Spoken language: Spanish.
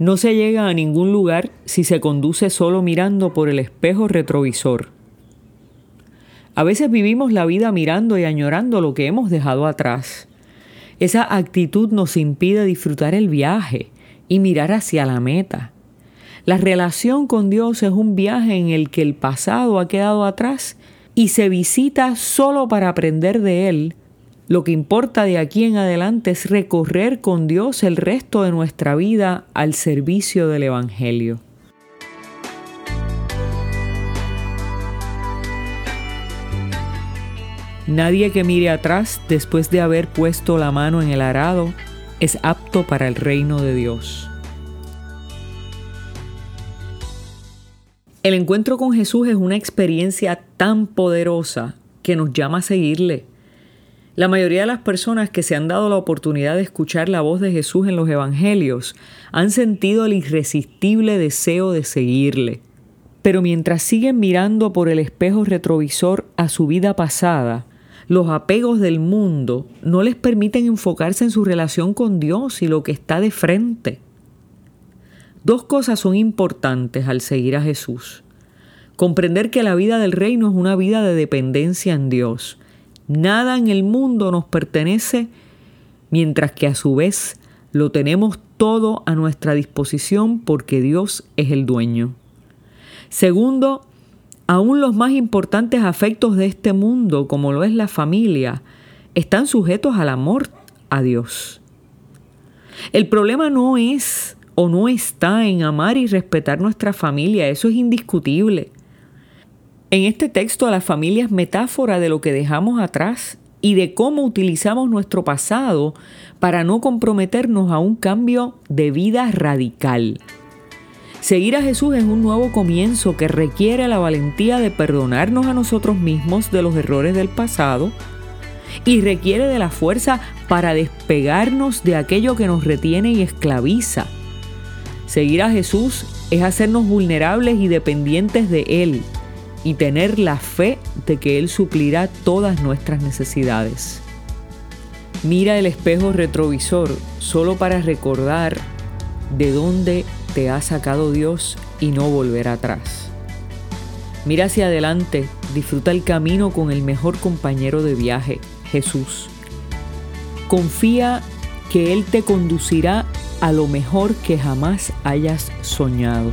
No se llega a ningún lugar si se conduce solo mirando por el espejo retrovisor. A veces vivimos la vida mirando y añorando lo que hemos dejado atrás. Esa actitud nos impide disfrutar el viaje y mirar hacia la meta. La relación con Dios es un viaje en el que el pasado ha quedado atrás y se visita solo para aprender de él lo que importa de aquí en adelante es recorrer con Dios el resto de nuestra vida al servicio del Evangelio. Nadie que mire atrás después de haber puesto la mano en el arado es apto para el reino de Dios. El encuentro con Jesús es una experiencia tan poderosa que nos llama a seguirle. La mayoría de las personas que se han dado la oportunidad de escuchar la voz de Jesús en los Evangelios han sentido el irresistible deseo de seguirle. Pero mientras siguen mirando por el espejo retrovisor a su vida pasada, los apegos del mundo no les permiten enfocarse en su relación con Dios y lo que está de frente. Dos cosas son importantes al seguir a Jesús. Comprender que la vida del reino es una vida de dependencia en Dios Nada en el mundo nos pertenece, mientras que a su vez lo tenemos todo a nuestra disposición porque Dios es el dueño. Segundo, aún los más importantes afectos de este mundo, como lo es la familia, están sujetos al amor a Dios. El problema no es o no está en amar y respetar nuestra familia, eso es indiscutible. En este texto la familia es metáfora de lo que dejamos atrás y de cómo utilizamos nuestro pasado para no comprometernos a un cambio de vida radical. Seguir a Jesús es un nuevo comienzo que requiere la valentía de perdonarnos a nosotros mismos de los errores del pasado y requiere de la fuerza para despegarnos de aquello que nos retiene y esclaviza. Seguir a Jesús es hacernos vulnerables y dependientes de Él y tener la fe de que Él suplirá todas nuestras necesidades. Mira el espejo retrovisor solo para recordar de dónde te ha sacado Dios y no volver atrás. Mira hacia adelante, disfruta el camino con el mejor compañero de viaje, Jesús. Confía que Él te conducirá a lo mejor que jamás hayas soñado.